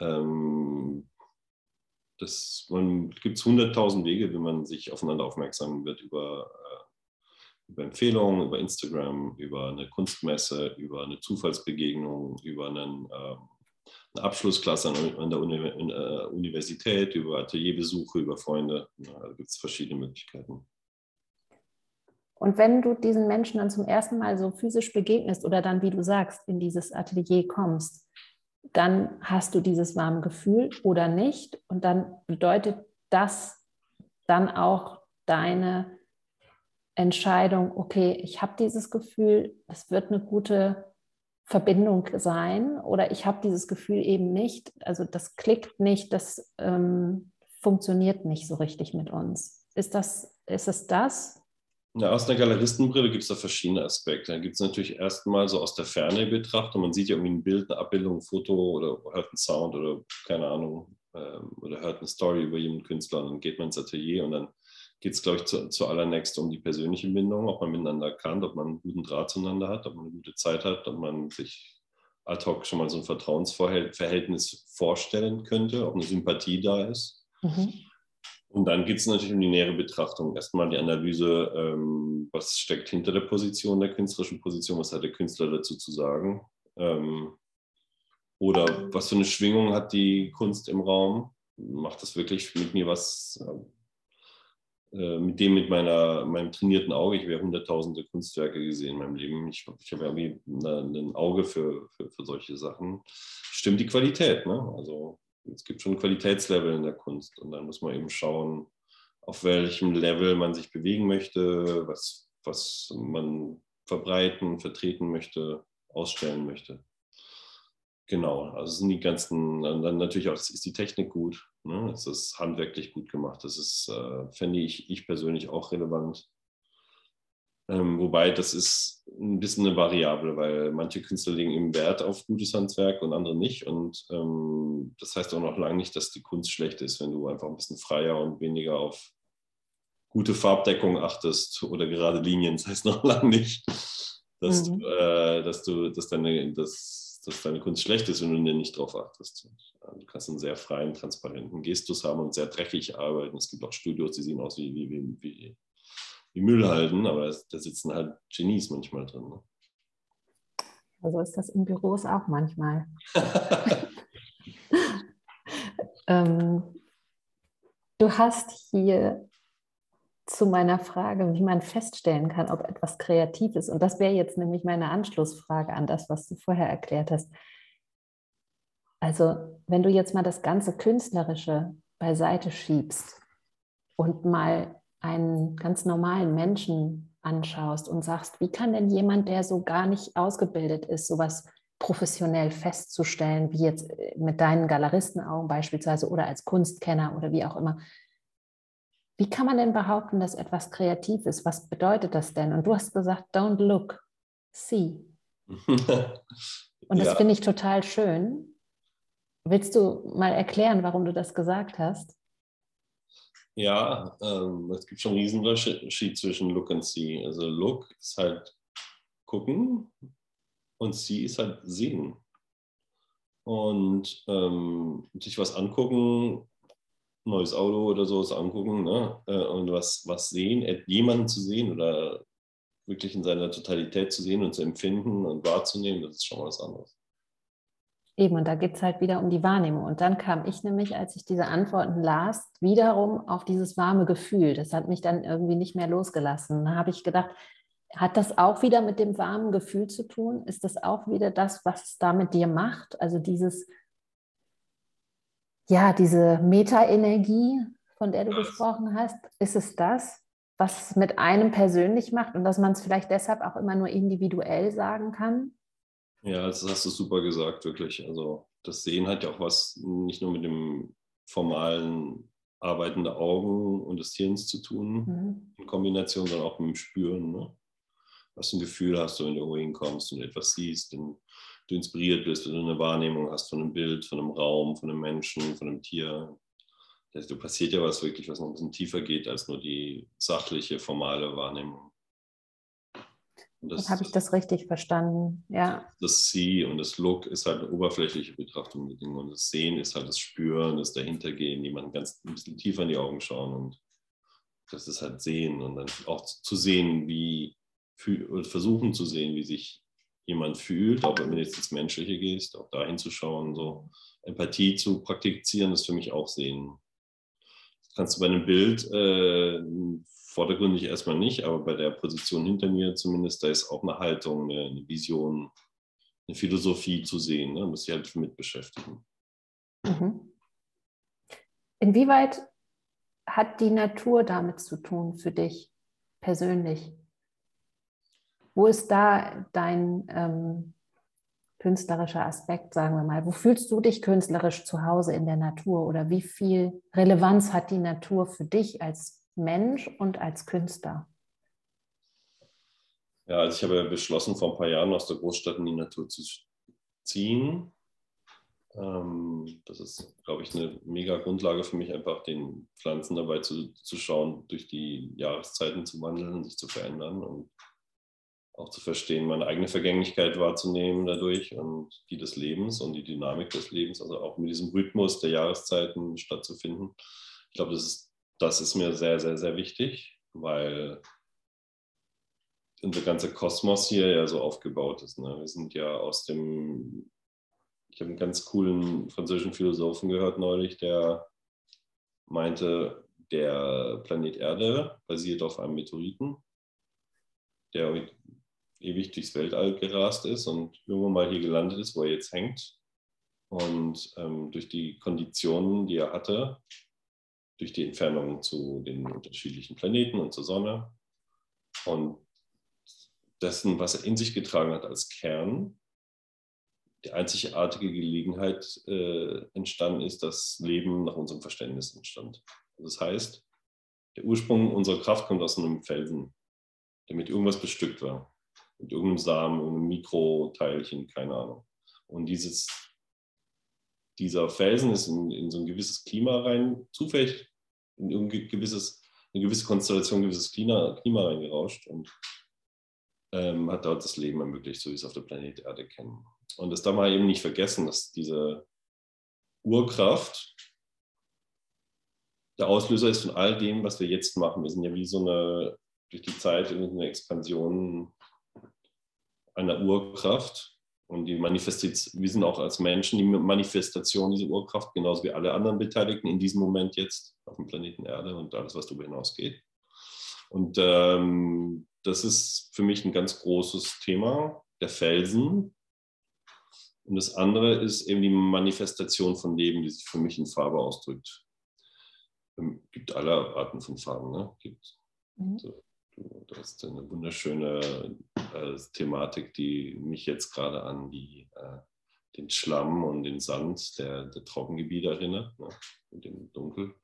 ähm, das, man gibt es hunderttausend Wege, wie man sich aufeinander aufmerksam wird über, äh, über Empfehlungen, über Instagram, über eine Kunstmesse, über eine Zufallsbegegnung, über einen, äh, eine Abschlussklasse an, an der Uni, in, äh, Universität, über Atelierbesuche, über Freunde. Ja, da gibt es verschiedene Möglichkeiten. Und wenn du diesen Menschen dann zum ersten Mal so physisch begegnest oder dann, wie du sagst, in dieses Atelier kommst, dann hast du dieses warme Gefühl oder nicht. Und dann bedeutet das dann auch deine Entscheidung, okay, ich habe dieses Gefühl, es wird eine gute Verbindung sein oder ich habe dieses Gefühl eben nicht, also das klickt nicht, das ähm, funktioniert nicht so richtig mit uns. Ist das, ist es das? Ja, aus einer Galeristenbrille gibt es da verschiedene Aspekte. Da gibt es natürlich erstmal so aus der Ferne betrachtet, man sieht ja irgendwie ein Bild, eine Abbildung, ein Foto oder hört einen Sound oder keine Ahnung, ähm, oder hört eine Story über jemanden Künstler und dann geht man ins Atelier und dann geht es, glaube ich, zu, zuallererst um die persönliche Bindung, ob man miteinander kann, ob man einen guten Draht zueinander hat, ob man eine gute Zeit hat, ob man sich ad hoc schon mal so ein Vertrauensverhältnis vorstellen könnte, ob eine Sympathie da ist. Mhm. Und dann geht es natürlich um die nähere Betrachtung. Erstmal die Analyse, ähm, was steckt hinter der Position, der künstlerischen Position, was hat der Künstler dazu zu sagen. Ähm, oder was für eine Schwingung hat die Kunst im Raum? Macht das wirklich mit mir was, äh, mit dem, mit meiner, meinem trainierten Auge? Ich habe hunderttausende Kunstwerke gesehen in meinem Leben. Ich, ich habe irgendwie ein Auge für, für, für solche Sachen. Stimmt die Qualität, ne? Also es gibt schon Qualitätslevel in der Kunst und dann muss man eben schauen, auf welchem Level man sich bewegen möchte, was, was man verbreiten, vertreten möchte, ausstellen möchte. Genau, also sind die ganzen, dann natürlich auch, ist die Technik gut, ne? es ist handwerklich gut gemacht, das ist, äh, fände ich, ich persönlich auch relevant. Ähm, wobei das ist ein bisschen eine Variable, weil manche Künstler legen eben Wert auf gutes Handwerk und andere nicht. Und ähm, das heißt auch noch lange nicht, dass die Kunst schlecht ist, wenn du einfach ein bisschen freier und weniger auf gute Farbdeckung achtest oder gerade Linien. Das heißt noch lange nicht, dass, mhm. du, äh, dass, du, dass, deine, dass, dass deine Kunst schlecht ist, wenn du nicht drauf achtest. Du kannst einen sehr freien, transparenten Gestus haben und sehr dreckig arbeiten. Es gibt auch Studios, die sehen aus wie, wie, wie, wie wie Müll halten, aber da sitzen halt Genies manchmal drin. Ne? Also ist das in Büros auch manchmal. ähm, du hast hier zu meiner Frage, wie man feststellen kann, ob etwas kreativ ist. Und das wäre jetzt nämlich meine Anschlussfrage an das, was du vorher erklärt hast. Also, wenn du jetzt mal das ganze Künstlerische beiseite schiebst und mal einen ganz normalen Menschen anschaust und sagst, wie kann denn jemand, der so gar nicht ausgebildet ist, sowas professionell festzustellen, wie jetzt äh, mit deinen Galeristenaugen beispielsweise oder als Kunstkenner oder wie auch immer. Wie kann man denn behaupten, dass etwas kreativ ist? Was bedeutet das denn? Und du hast gesagt, don't look, see. Und das ja. finde ich total schön. Willst du mal erklären, warum du das gesagt hast? Ja, ähm, es gibt schon einen Riesenunterschied zwischen Look und See. Also Look ist halt gucken und See ist halt sehen. Und ähm, sich was angucken, neues Auto oder sowas angucken ne? Äh, und was, was sehen, jemanden zu sehen oder wirklich in seiner Totalität zu sehen und zu empfinden und wahrzunehmen, das ist schon was anderes. Eben, und da geht es halt wieder um die Wahrnehmung. Und dann kam ich nämlich, als ich diese Antworten las, wiederum auf dieses warme Gefühl. Das hat mich dann irgendwie nicht mehr losgelassen. Da habe ich gedacht, hat das auch wieder mit dem warmen Gefühl zu tun? Ist das auch wieder das, was es da mit dir macht? Also dieses, ja, diese Meta-Energie, von der du gesprochen hast, ist es das, was es mit einem persönlich macht und dass man es vielleicht deshalb auch immer nur individuell sagen kann? Ja, das hast du super gesagt, wirklich. Also das Sehen hat ja auch was nicht nur mit dem formalen Arbeiten der Augen und des Hirns zu tun, mhm. in Kombination, sondern auch mit dem Spüren. Ne? Was ein Gefühl hast, wenn du irgendwo hinkommst und etwas siehst, wenn du inspiriert bist, wenn du eine Wahrnehmung hast von einem Bild, von einem Raum, von einem Menschen, von einem Tier. Da passiert ja was wirklich, was noch ein bisschen tiefer geht als nur die sachliche, formale Wahrnehmung. Das, habe ich das richtig verstanden, ja. Das See und das Look ist halt eine oberflächliche Betrachtung der Dinge und das Sehen ist halt das Spüren, das Dahintergehen, jemanden ganz ein bisschen tiefer in die Augen schauen und das ist halt Sehen und dann auch zu sehen, wie, versuchen zu sehen, wie sich jemand fühlt, auch wenn du jetzt ins Menschliche gehst, auch dahin zu schauen, so Empathie zu praktizieren, ist für mich auch Sehen. Das kannst du bei einem Bild äh, vordergründig erstmal nicht, aber bei der Position hinter mir zumindest, da ist auch eine Haltung, eine, Vision, eine Philosophie zu sehen. Ne? Muss ich halt mit beschäftigen. Mhm. Inwieweit hat die Natur damit zu tun für dich persönlich? Wo ist da dein ähm, künstlerischer Aspekt, sagen wir mal? Wo fühlst du dich künstlerisch zu Hause in der Natur oder wie viel Relevanz hat die Natur für dich als Mensch und als Künstler? Ja, also ich habe beschlossen, vor ein paar Jahren aus der Großstadt in die Natur zu ziehen. Ähm, das ist, glaube ich, eine mega Grundlage für mich, einfach den Pflanzen dabei zu, zu schauen, durch die Jahreszeiten zu wandeln, sich zu verändern und auch zu verstehen, meine eigene Vergänglichkeit wahrzunehmen dadurch und die des Lebens und die Dynamik des Lebens, also auch mit diesem Rhythmus der Jahreszeiten stattzufinden. Ich glaube, das ist das ist mir sehr, sehr, sehr wichtig, weil unser ganzer Kosmos hier ja so aufgebaut ist. Ne? Wir sind ja aus dem, ich habe einen ganz coolen französischen Philosophen gehört neulich, der meinte, der Planet Erde basiert auf einem Meteoriten, der ewig durchs Weltall gerast ist und irgendwann mal hier gelandet ist, wo er jetzt hängt. Und ähm, durch die Konditionen, die er hatte, durch die Entfernung zu den unterschiedlichen Planeten und zur Sonne und dessen, was er in sich getragen hat als Kern, die einzigartige Gelegenheit äh, entstanden ist, dass Leben nach unserem Verständnis entstand. Das heißt, der Ursprung unserer Kraft kommt aus einem Felsen, der mit irgendwas bestückt war. Mit irgendeinem Samen, irgendeinem Mikroteilchen, keine Ahnung. Und dieses dieser Felsen ist in, in, so ein gewisses Klima rein, zufällig in ein gewisses, eine gewisse Konstellation, ein gewisses Klima, Klima reingerauscht und ähm, hat dort das Leben ermöglicht, so wie es auf der Planet Erde kennen. Und das darf man eben nicht vergessen, dass diese Urkraft der Auslöser ist von all dem, was wir jetzt machen. Wir sind ja wie so eine, durch die Zeit, eine Expansion einer Urkraft, und die Manifestation, wir sind auch als Menschen die Manifestation dieser Urkraft, genauso wie alle anderen Beteiligten in diesem Moment jetzt auf dem Planeten Erde und alles, was darüber hinausgeht. Und ähm, das ist für mich ein ganz großes Thema, der Felsen. Und das andere ist eben die Manifestation von Leben, die sich für mich in Farbe ausdrückt. Es ähm, gibt alle Arten von Farben. Ne? Gibt, mhm. so, du, du hast eine wunderschöne äh, Thematik, die mich jetzt gerade an die, äh, den Schlamm und den Sand der, der Trockengebiete erinnert, ne? und den Dunkel.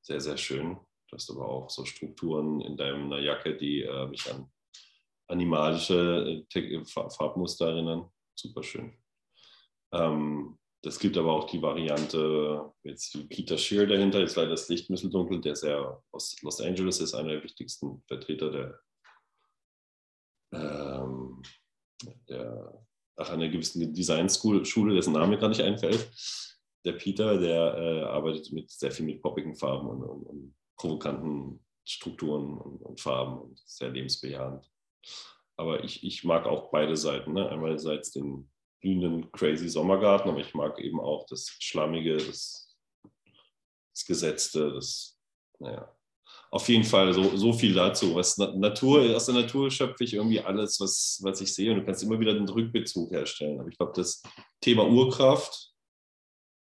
Sehr, sehr schön. Du hast aber auch so Strukturen in deiner Jacke, die äh, mich an animalische äh, Farbmuster erinnern. Super schön. Ähm, das gibt aber auch die Variante, jetzt die Peter Shear dahinter, ist leider das Licht dunkel, der sehr aus Los Angeles ist, einer der wichtigsten Vertreter der, ähm, der ach, einer gewissen Design-Schule, dessen Name gerade nicht einfällt. Der Peter, der äh, arbeitet mit sehr viel mit poppigen Farben und, und, und provokanten Strukturen und, und, Farben und sehr lebensbejahend. Aber ich, ich mag auch beide Seiten. Ne? Einerseits den blühenden Crazy Sommergarten, aber ich mag eben auch das Schlammige, das, das Gesetzte, das, naja. Auf jeden Fall so, so viel dazu. Was Natur, aus der Natur schöpfe ich irgendwie alles, was, was ich sehe. Und du kannst immer wieder den Rückbezug herstellen. Aber ich glaube, das Thema Urkraft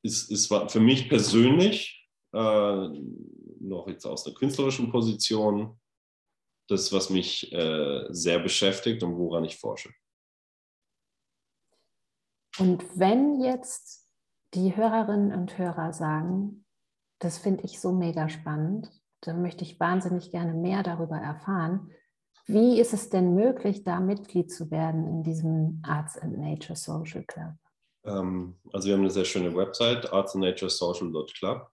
ist, ist für mich persönlich äh, noch jetzt aus einer künstlerischen Position das, was mich äh, sehr beschäftigt und woran ich forsche. Und wenn jetzt die Hörerinnen und Hörer sagen, das finde ich so mega spannend, dann möchte ich wahnsinnig gerne mehr darüber erfahren. Wie ist es denn möglich, da Mitglied zu werden in diesem Arts and Nature Social Club? Ähm, also wir haben eine sehr schöne Website, artsandnaturesocial.club.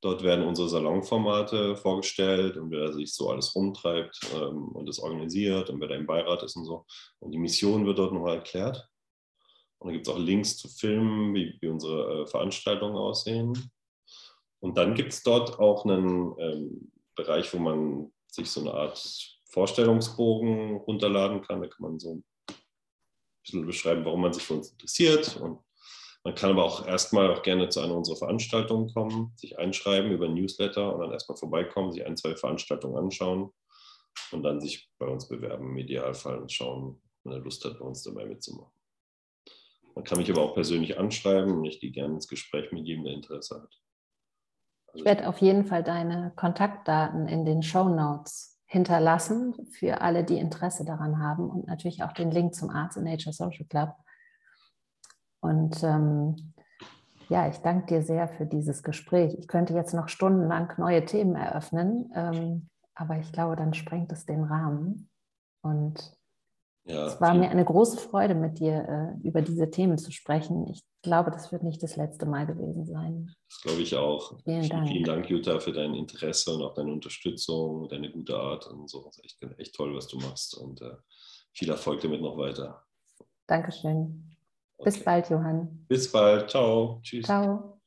Dort werden unsere Salonformate vorgestellt und wer sich so alles rumtreibt ähm, und es organisiert und wer da im Beirat ist und so. Und die Mission wird dort nochmal erklärt. Und da gibt es auch Links zu Filmen, wie, wie unsere äh, Veranstaltungen aussehen. Und dann gibt es dort auch einen ähm, Bereich, wo man sich so eine Art Vorstellungsbogen runterladen kann. Da kann man so ein bisschen beschreiben, warum man sich für uns interessiert. Und man kann aber auch erstmal auch gerne zu einer unserer Veranstaltungen kommen, sich einschreiben über Newsletter und dann erstmal vorbeikommen, sich ein, zwei Veranstaltungen anschauen und dann sich bei uns bewerben im Idealfall und schauen, wenn er Lust hat, bei uns dabei mitzumachen. Man kann mich aber auch persönlich anschreiben und ich gehe gerne ins Gespräch mit jedem, der Interesse hat. Also ich werde auf jeden Fall deine Kontaktdaten in den Show Notes hinterlassen für alle, die Interesse daran haben und natürlich auch den Link zum Arts in Nature Social Club. Und ähm, ja, ich danke dir sehr für dieses Gespräch. Ich könnte jetzt noch stundenlang neue Themen eröffnen, ähm, aber ich glaube, dann sprengt es den Rahmen. Und ja, es war mir eine große Freude, mit dir äh, über diese Themen zu sprechen. Ich glaube, das wird nicht das letzte Mal gewesen sein. Das glaube ich auch. Vielen Dank. Vielen Dank, Jutta, für dein Interesse und auch deine Unterstützung, deine gute Art und so. Das ist echt, echt toll, was du machst und äh, viel Erfolg damit noch weiter. Dankeschön. Okay. Bis bald, Johann. Bis bald. Ciao. Tschüss. Ciao.